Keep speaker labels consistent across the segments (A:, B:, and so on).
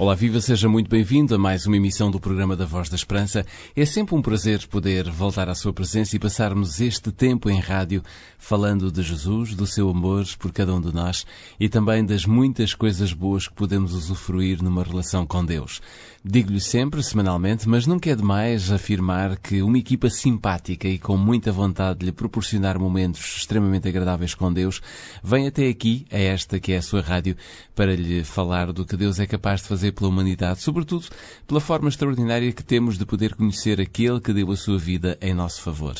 A: Olá, viva, seja muito bem-vindo a mais uma emissão do programa da Voz da Esperança. É sempre um prazer poder voltar à sua presença e passarmos este tempo em rádio falando de Jesus, do seu amor por cada um de nós e também das muitas coisas boas que podemos usufruir numa relação com Deus. Digo-lhe sempre, semanalmente, mas nunca é demais afirmar que uma equipa simpática e com muita vontade de lhe proporcionar momentos extremamente agradáveis com Deus vem até aqui, a esta que é a sua rádio, para lhe falar do que Deus é capaz de fazer pela humanidade, sobretudo pela forma extraordinária que temos de poder conhecer aquele que deu a sua vida em nosso favor.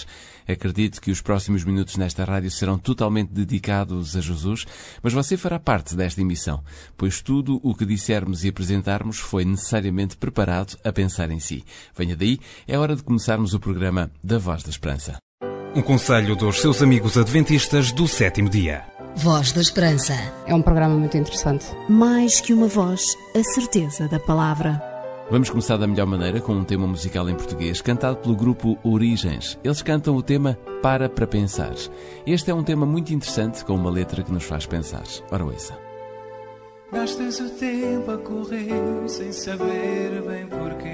A: Acredito que os próximos minutos nesta rádio serão totalmente dedicados a Jesus, mas você fará parte desta emissão, pois tudo o que dissermos e apresentarmos foi necessariamente preparado a pensar em si. Venha daí, é hora de começarmos o programa da Voz da Esperança.
B: Um conselho dos seus amigos adventistas do sétimo dia.
C: Voz da Esperança.
D: É um programa muito interessante.
C: Mais que uma voz, a certeza da palavra.
A: Vamos começar da melhor maneira com um tema musical em português, cantado pelo grupo Origens. Eles cantam o tema Para para Pensar. Este é um tema muito interessante, com uma letra que nos faz pensar. Ora, ouça.
E: Gastas o tempo a correr sem saber bem porquê.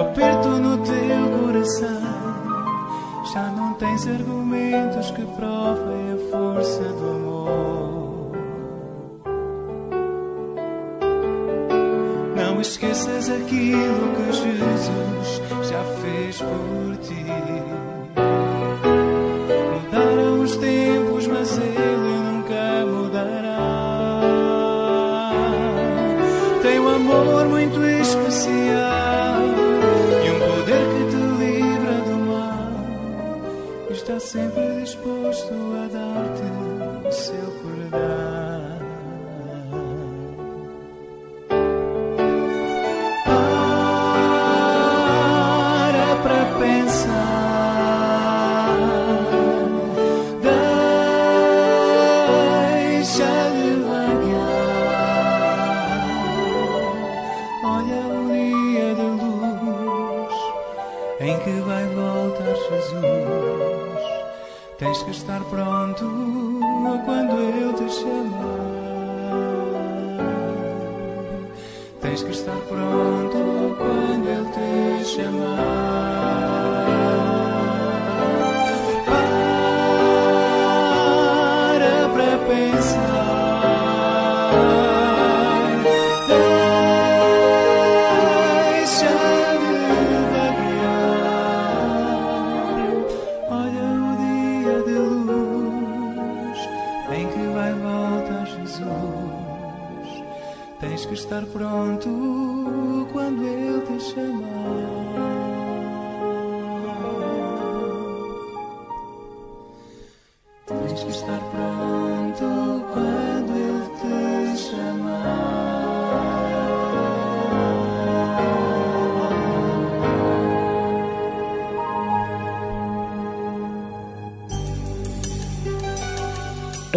E: Aperto no teu coração. Já não tens argumentos que provem a força do amor. Não esqueças aquilo que Jesus já fez por ti.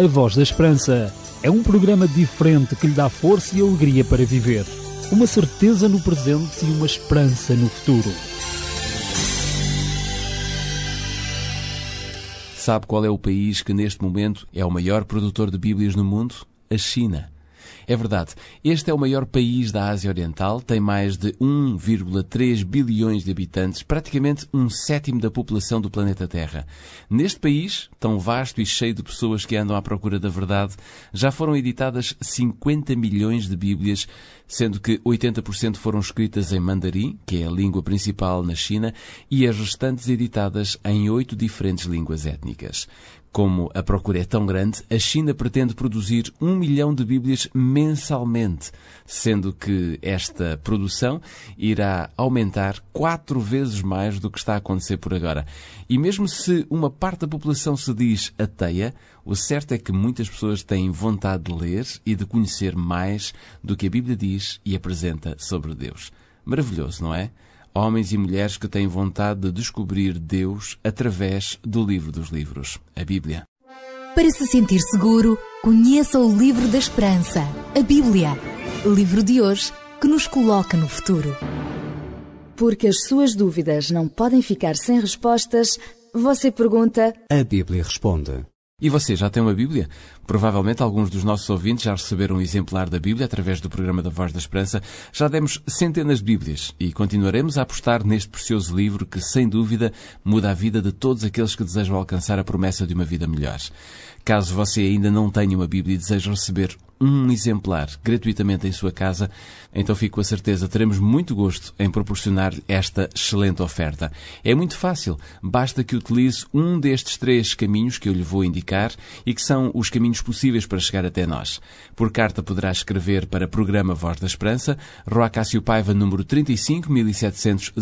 E: A
F: Voz da Esperança é um programa diferente que lhe dá força e alegria para viver. Uma certeza no presente e uma esperança no futuro.
A: Sabe qual é o país que neste momento é o maior produtor de Bíblias no mundo? A China. É verdade, este é o maior país da Ásia Oriental, tem mais de 1,3 bilhões de habitantes, praticamente um sétimo da população do planeta Terra. Neste país, tão vasto e cheio de pessoas que andam à procura da verdade, já foram editadas 50 milhões de Bíblias, sendo que 80% foram escritas em mandarim, que é a língua principal na China, e as restantes editadas em oito diferentes línguas étnicas. Como a procura é tão grande, a China pretende produzir um milhão de Bíblias mensalmente, sendo que esta produção irá aumentar quatro vezes mais do que está a acontecer por agora. E mesmo se uma parte da população se diz ateia, o certo é que muitas pessoas têm vontade de ler e de conhecer mais do que a Bíblia diz e apresenta sobre Deus. Maravilhoso, não é? Homens e mulheres que têm vontade de descobrir Deus através do livro dos livros, a Bíblia.
G: Para se sentir seguro, conheça o livro da esperança, a Bíblia. Livro de hoje que nos coloca no futuro.
C: Porque as suas dúvidas não podem ficar sem respostas, você pergunta.
H: A Bíblia responde.
A: E você já tem uma Bíblia? Provavelmente alguns dos nossos ouvintes já receberam um exemplar da Bíblia através do programa da Voz da Esperança. Já demos centenas de Bíblias e continuaremos a apostar neste precioso livro que, sem dúvida, muda a vida de todos aqueles que desejam alcançar a promessa de uma vida melhor. Caso você ainda não tenha uma Bíblia e deseje receber um exemplar gratuitamente em sua casa, então fico com a certeza teremos muito gosto em proporcionar-lhe esta excelente oferta. É muito fácil, basta que utilize um destes três caminhos que eu lhe vou indicar e que são os caminhos possíveis para chegar até nós. Por carta poderá escrever para Programa Voz da Esperança, Rua Cássio Paiva, número 35 1700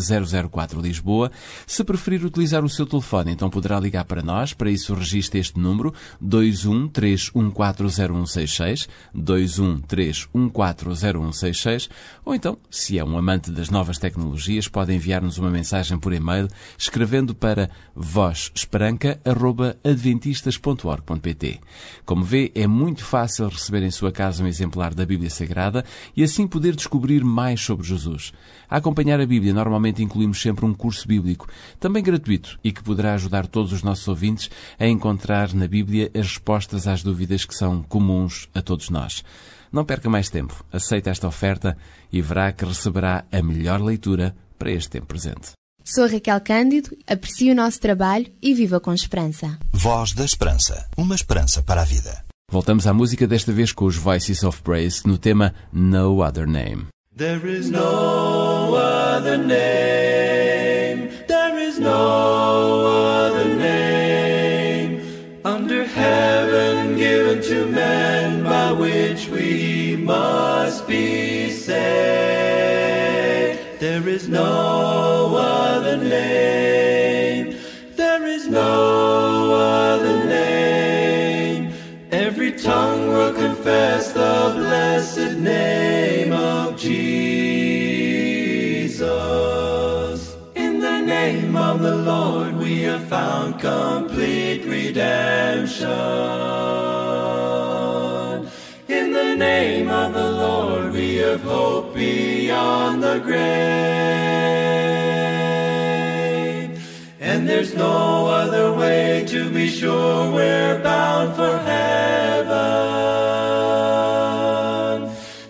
A: 004 Lisboa. Se preferir utilizar o seu telefone, então poderá ligar para nós, para isso registre este número 213140166 213140166 ou então, se é um amante das novas tecnologias, pode enviar-nos uma mensagem por e-mail escrevendo para vozesperanca.adventistas.org.pt. Como vê, é muito fácil receber em sua casa um exemplar da Bíblia Sagrada e assim poder descobrir mais sobre Jesus. A acompanhar a Bíblia, normalmente incluímos sempre um curso bíblico, também gratuito, e que poderá ajudar todos os nossos ouvintes a encontrar na Bíblia as respostas às dúvidas que são comuns a todos nós. Não perca mais tempo, aceite esta oferta e verá que receberá a melhor leitura para este tempo presente.
I: Sou Raquel Cândido, aprecio o nosso trabalho e viva com esperança.
H: Voz da Esperança. Uma esperança para a vida.
A: Voltamos à música desta vez com os Voices of Praise no tema No Other Name.
J: There is no other name. There is no to man by which we must be saved. There is no other name. There is no other name. Every tongue will confess the blessed name of Jesus. In the name of the Lord we have found complete redemption. Name of the Lord we have hope beyond the grave. And there's no other way to be sure we're bound for heaven.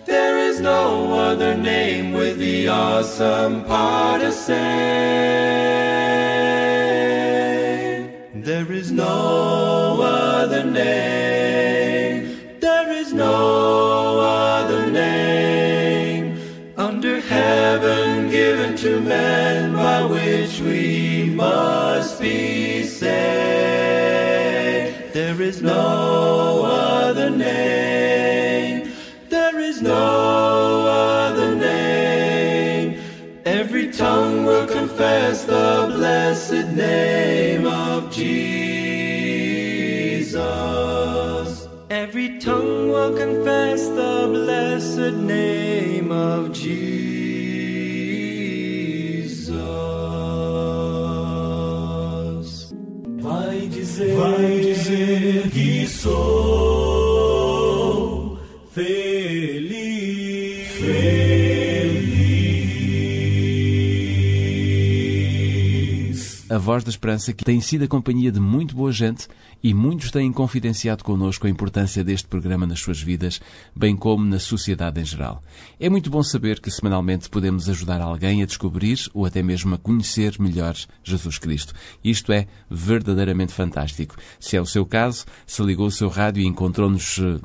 J: There is no other name with the awesome power to save. no other name. There is no other name. Every
E: tongue will confess the blessed name of Jesus. Every tongue will confess the blessed name of Jesus. Feliz. Feliz.
A: A voz da esperança que tem sido a companhia de muito boa gente e muitos têm confidenciado connosco a importância deste programa nas suas vidas, bem como na sociedade em geral. É muito bom saber que semanalmente podemos ajudar alguém a descobrir ou até mesmo a conhecer melhor Jesus Cristo. Isto é verdadeiramente fantástico. Se é o seu caso, se ligou o seu rádio e encontrou-nos, eh,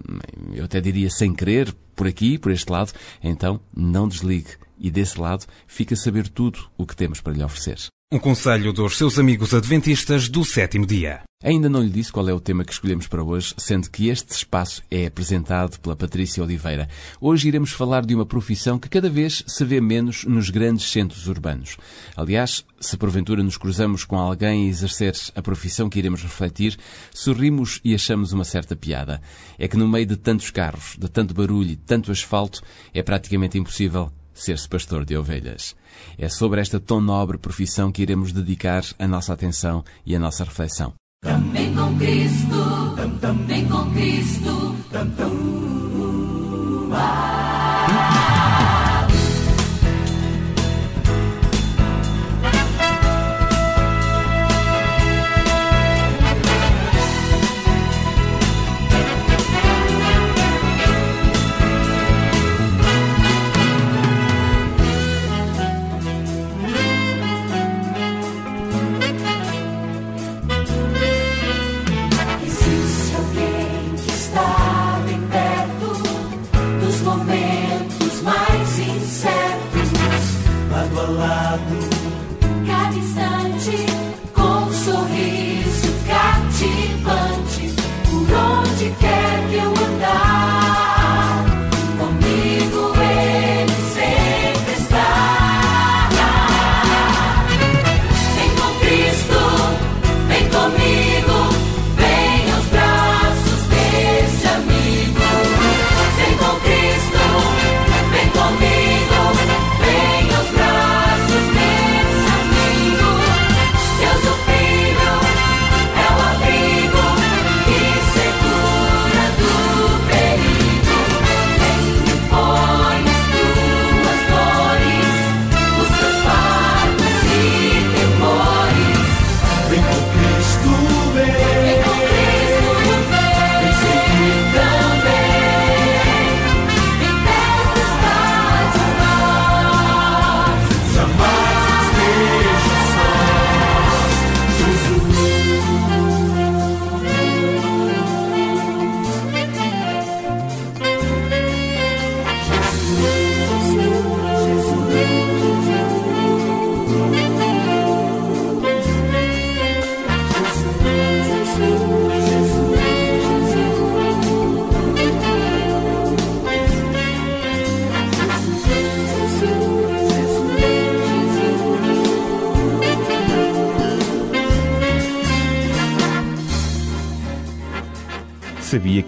A: eu até diria sem querer, por aqui, por este lado, então não desligue e desse lado fica a saber tudo o que temos para lhe oferecer.
B: Um conselho dos seus amigos adventistas do sétimo dia.
A: Ainda não lhe disse qual é o tema que escolhemos para hoje, sendo que este espaço é apresentado pela Patrícia Oliveira. Hoje iremos falar de uma profissão que cada vez se vê menos nos grandes centros urbanos. Aliás, se porventura nos cruzamos com alguém a exercer a profissão que iremos refletir, sorrimos e achamos uma certa piada. É que no meio de tantos carros, de tanto barulho e tanto asfalto, é praticamente impossível ser-se pastor de ovelhas. É sobre esta tão nobre profissão que iremos dedicar a nossa atenção e a nossa reflexão.
G: Vem com Cristo, vem com Cristo. Existe lado. Cada instante,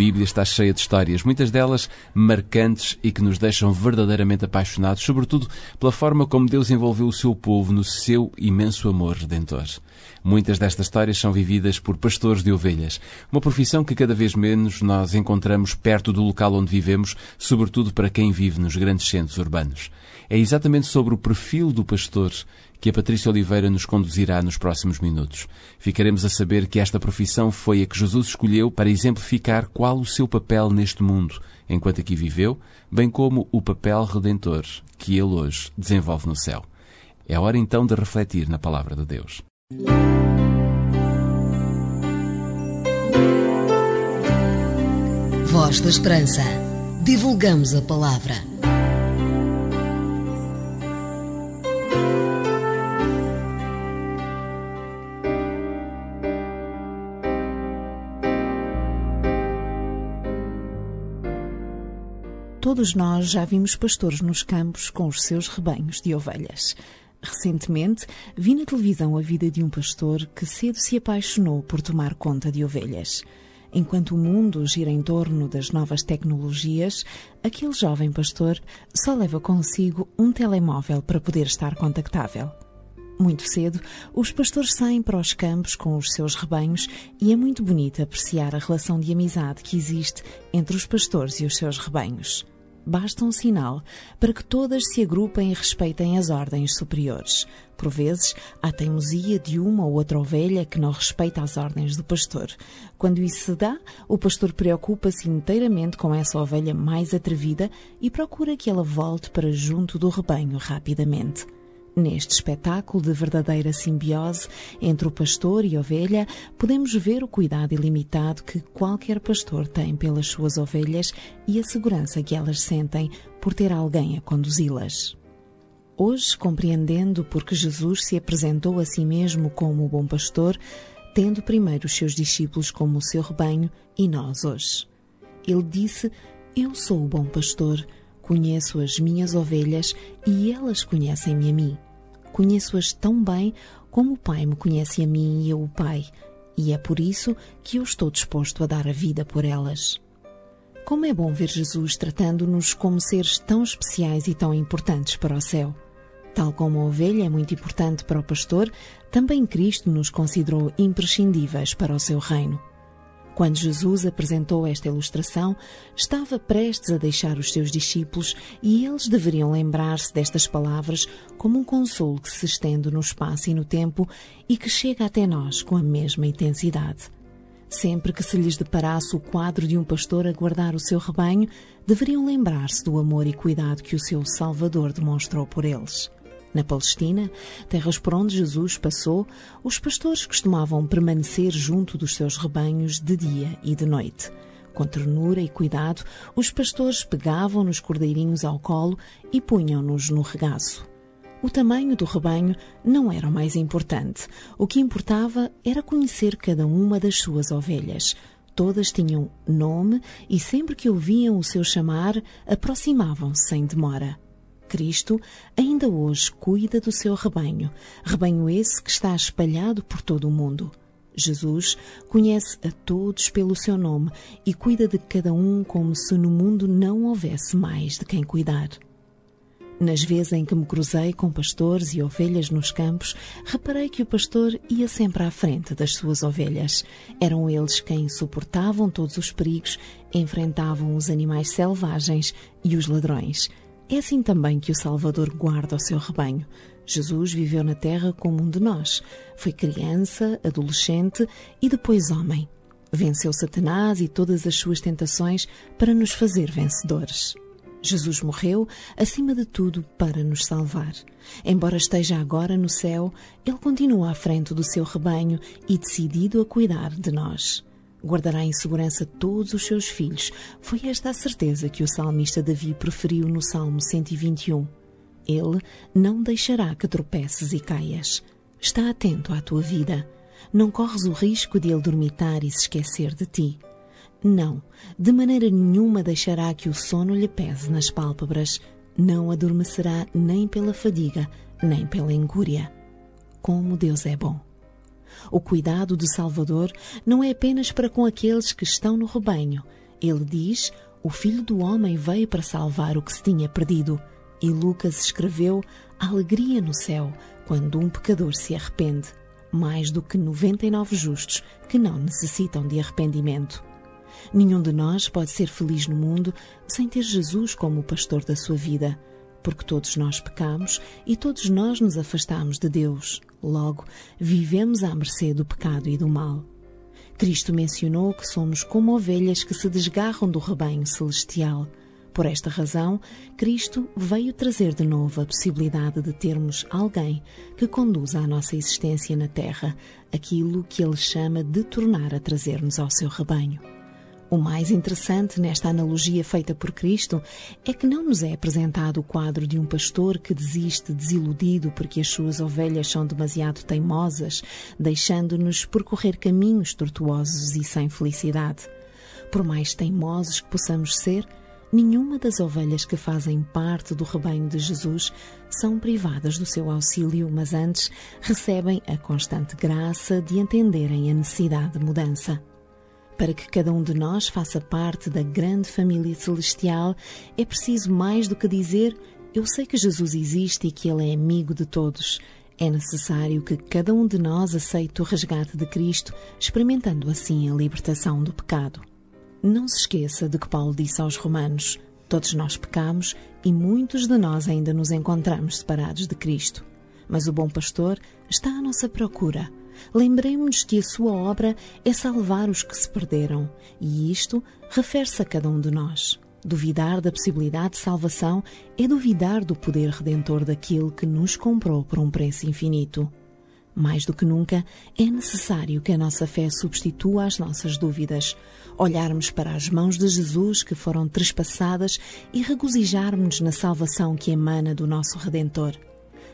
A: Bíblia está cheia de histórias, muitas delas marcantes e que nos deixam verdadeiramente apaixonados, sobretudo pela forma como Deus envolveu o seu povo no seu imenso amor redentor. Muitas destas histórias são vividas por pastores de ovelhas, uma profissão que cada vez menos nós encontramos perto do local onde vivemos, sobretudo para quem vive nos grandes centros urbanos. É exatamente sobre o perfil do pastor que a Patrícia Oliveira nos conduzirá nos próximos minutos. Ficaremos a saber que esta profissão foi a que Jesus escolheu para exemplificar qual o seu papel neste mundo, enquanto aqui viveu, bem como o papel redentor que ele hoje desenvolve no céu. É hora então de refletir na palavra de Deus.
K: Voz da Esperança. Divulgamos a palavra.
L: Todos nós já vimos pastores nos campos com os seus rebanhos de ovelhas. Recentemente, vi na televisão a vida de um pastor que cedo se apaixonou por tomar conta de ovelhas. Enquanto o mundo gira em torno das novas tecnologias, aquele jovem pastor só leva consigo um telemóvel para poder estar contactável. Muito cedo, os pastores saem para os campos com os seus rebanhos e é muito bonito apreciar a relação de amizade que existe entre os pastores e os seus rebanhos. Basta um sinal para que todas se agrupem e respeitem as ordens superiores. Por vezes, há teimosia de uma ou outra ovelha que não respeita as ordens do pastor. Quando isso se dá, o pastor preocupa-se inteiramente com essa ovelha mais atrevida e procura que ela volte para junto do rebanho rapidamente. Neste espetáculo de verdadeira simbiose entre o pastor e ovelha, podemos ver o cuidado ilimitado que qualquer pastor tem pelas suas ovelhas e a segurança que elas sentem por ter alguém a conduzi-las. Hoje, compreendendo porque Jesus se apresentou a si mesmo como o bom pastor, tendo primeiro os seus discípulos como o seu rebanho e nós hoje. Ele disse: Eu sou o bom pastor Conheço as minhas ovelhas e elas conhecem-me a mim. Conheço-as tão bem como o Pai me conhece a mim e eu o Pai, e é por isso que eu estou disposto a dar a vida por elas. Como é bom ver Jesus tratando-nos como seres tão especiais e tão importantes para o céu. Tal como a ovelha é muito importante para o pastor, também Cristo nos considerou imprescindíveis para o seu reino. Quando Jesus apresentou esta ilustração, estava prestes a deixar os seus discípulos e eles deveriam lembrar-se destas palavras como um consolo que se estende no espaço e no tempo e que chega até nós com a mesma intensidade. Sempre que se lhes deparasse o quadro de um pastor a guardar o seu rebanho, deveriam lembrar-se do amor e cuidado que o seu Salvador demonstrou por eles. Na Palestina, terras por onde Jesus passou, os pastores costumavam permanecer junto dos seus rebanhos de dia e de noite. Com ternura e cuidado, os pastores pegavam nos cordeirinhos ao colo e punham-nos no regaço. O tamanho do rebanho não era o mais importante. O que importava era conhecer cada uma das suas ovelhas. Todas tinham nome e sempre que ouviam o seu chamar, aproximavam-se sem demora. Cristo ainda hoje cuida do seu rebanho, rebanho esse que está espalhado por todo o mundo. Jesus conhece a todos pelo seu nome e cuida de cada um como se no mundo não houvesse mais de quem cuidar. Nas vezes em que me cruzei com pastores e ovelhas nos campos, reparei que o pastor ia sempre à frente das suas ovelhas. Eram eles quem suportavam todos os perigos, enfrentavam os animais selvagens e os ladrões. É assim também que o Salvador guarda o seu rebanho. Jesus viveu na terra como um de nós. Foi criança, adolescente e depois homem. Venceu Satanás e todas as suas tentações para nos fazer vencedores. Jesus morreu, acima de tudo, para nos salvar. Embora esteja agora no céu, ele continua à frente do seu rebanho e decidido a cuidar de nós guardará em segurança todos os seus filhos. Foi esta a certeza que o salmista Davi preferiu no Salmo 121. Ele não deixará que tropeces e caias. Está atento à tua vida. Não corres o risco de ele dormitar e se esquecer de ti. Não, de maneira nenhuma deixará que o sono lhe pese nas pálpebras. Não adormecerá nem pela fadiga, nem pela ingúria. Como Deus é bom! O cuidado do Salvador não é apenas para com aqueles que estão no rebanho. Ele diz: O Filho do Homem veio para salvar o que se tinha perdido. E Lucas escreveu: Alegria no céu quando um pecador se arrepende, mais do que 99 justos que não necessitam de arrependimento. Nenhum de nós pode ser feliz no mundo sem ter Jesus como o pastor da sua vida porque todos nós pecamos e todos nós nos afastamos de Deus. Logo, vivemos à mercê do pecado e do mal. Cristo mencionou que somos como ovelhas que se desgarram do rebanho celestial. Por esta razão, Cristo veio trazer de novo a possibilidade de termos alguém que conduza a nossa existência na Terra, aquilo que ele chama de tornar a trazer-nos ao seu rebanho. O mais interessante nesta analogia feita por Cristo é que não nos é apresentado o quadro de um pastor que desiste desiludido porque as suas ovelhas são demasiado teimosas, deixando-nos percorrer caminhos tortuosos e sem felicidade. Por mais teimosos que possamos ser, nenhuma das ovelhas que fazem parte do rebanho de Jesus são privadas do seu auxílio, mas antes recebem a constante graça de entenderem a necessidade de mudança. Para que cada um de nós faça parte da grande família celestial, é preciso mais do que dizer: Eu sei que Jesus existe e que Ele é amigo de todos. É necessário que cada um de nós aceite o resgate de Cristo, experimentando assim a libertação do pecado. Não se esqueça de que Paulo disse aos Romanos: Todos nós pecamos e muitos de nós ainda nos encontramos separados de Cristo. Mas o bom pastor está à nossa procura lembremos-nos que a sua obra é salvar os que se perderam, e isto refere-se a cada um de nós. Duvidar da possibilidade de salvação é duvidar do poder redentor daquele que nos comprou por um preço infinito. Mais do que nunca, é necessário que a nossa fé substitua as nossas dúvidas, olharmos para as mãos de Jesus que foram trespassadas e regozijarmos na salvação que emana do nosso Redentor.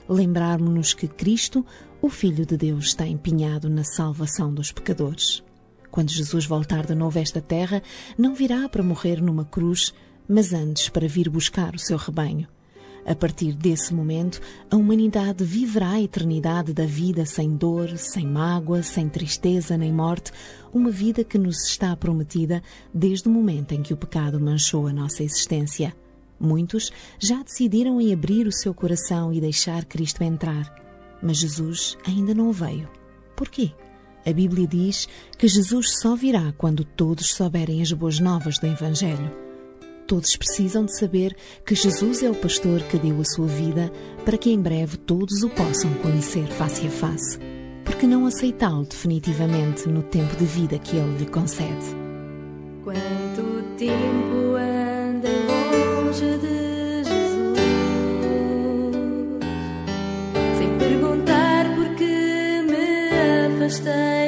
L: Lembrarmos-nos que Cristo o Filho de Deus está empenhado na salvação dos pecadores. Quando Jesus voltar de novo a esta terra, não virá para morrer numa cruz, mas antes para vir buscar o seu rebanho. A partir desse momento, a humanidade viverá a eternidade da vida sem dor, sem mágoa, sem tristeza nem morte, uma vida que nos está prometida desde o momento em que o pecado manchou a nossa existência. Muitos já decidiram em abrir o seu coração e deixar Cristo entrar mas Jesus ainda não veio. Por quê? A Bíblia diz que Jesus só virá quando todos souberem as boas novas do Evangelho. Todos precisam de saber que Jesus é o pastor que deu a sua vida para que em breve todos o possam conhecer face a face. Por que não aceitá-lo definitivamente no tempo de vida que ele lhe concede?
G: Quanto tempo de afastei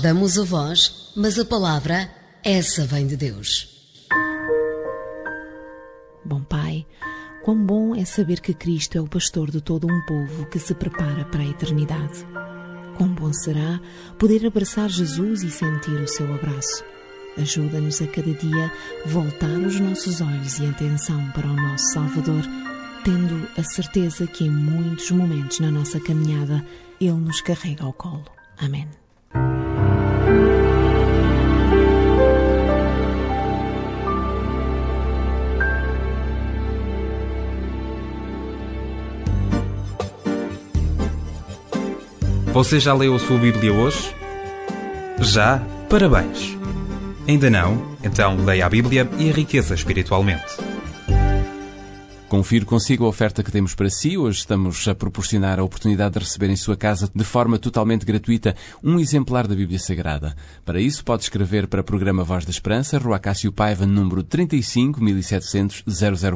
K: Damos a voz, mas a palavra, essa vem de Deus.
L: Bom Pai, quão bom é saber que Cristo é o pastor de todo um povo que se prepara para a eternidade. Quão bom será poder abraçar Jesus e sentir o seu abraço. Ajuda-nos a cada dia voltar os nossos olhos e atenção para o nosso Salvador, tendo a certeza que em muitos momentos na nossa caminhada Ele nos carrega ao colo. Amém.
B: Você já leu a sua Bíblia hoje? Já? Parabéns! Ainda não? Então leia a Bíblia e enriqueça espiritualmente.
A: Confiro consigo a oferta que temos para si. Hoje estamos a proporcionar a oportunidade de receber em sua casa, de forma totalmente gratuita, um exemplar da Bíblia Sagrada. Para isso, pode escrever para o programa Voz da Esperança, Rua Cássio Paiva, número 35 1700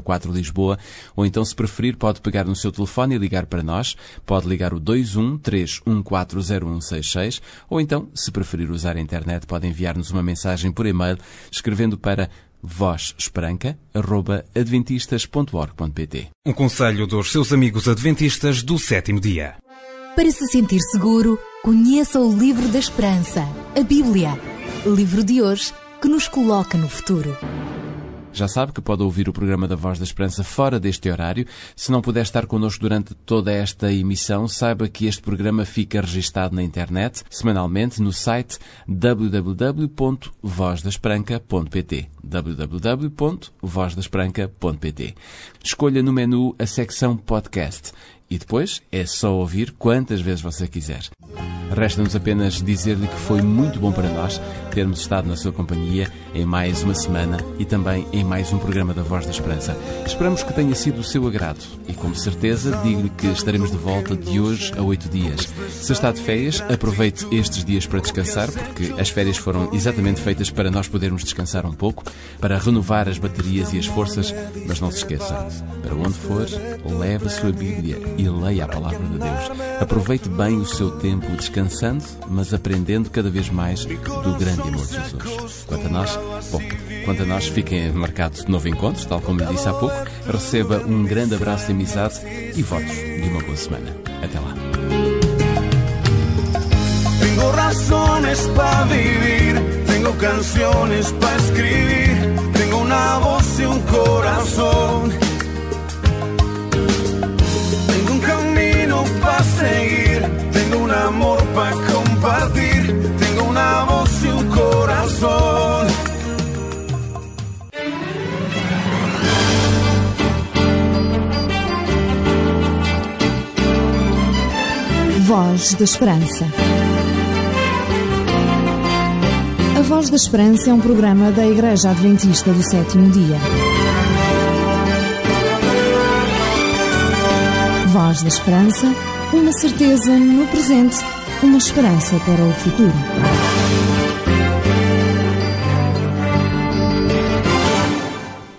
A: 004 Lisboa, ou então, se preferir, pode pegar no seu telefone e ligar para nós. Pode ligar o 21 3140166, ou então, se preferir usar a internet, pode enviar-nos uma mensagem por e-mail, escrevendo para vozesperanca.adventistas.org.pt
B: Um conselho dos seus amigos adventistas do sétimo dia.
M: Para se sentir seguro, conheça o Livro da Esperança, a Bíblia. Livro de hoje que nos coloca no futuro.
A: Já sabe que pode ouvir o programa da Voz da Esperança fora deste horário. Se não puder estar connosco durante toda esta emissão, saiba que este programa fica registado na internet, semanalmente, no site www.vozdasperanca.pt www.vozdasperanca.pt Escolha no menu a secção Podcast e depois é só ouvir quantas vezes você quiser. Resta-nos apenas dizer-lhe que foi muito bom para nós termos estado na sua companhia em mais uma semana e também em mais um programa da Voz da Esperança. Esperamos que tenha sido do seu agrado e, com certeza, digo-lhe que estaremos de volta de hoje a oito dias. Se está de férias, aproveite estes dias para descansar, porque as férias foram exatamente feitas para nós podermos descansar um pouco, para renovar as baterias e as forças, mas não se esqueça, para onde for, leve a sua Bíblia e leia a Palavra de Deus. Aproveite bem o seu tempo descansando, mas aprendendo cada vez mais do grande amor de Jesus. Quanto a nós, bom, quanto a nós, fiquem marcados de novo encontro, tal como lhe disse há pouco. Receba um grande abraço de amizade e votos de uma boa semana. Até lá.
E: Tengo razones para vivir, tengo canciones para escribir, tengo una voz y un corazón. Para compartir, tengo una voz y un corazón.
C: Voz da Esperança. A Voz da Esperança é um programa da Igreja Adventista do Sétimo Dia. Voz da Esperança, uma certeza no presente, uma esperança para o futuro.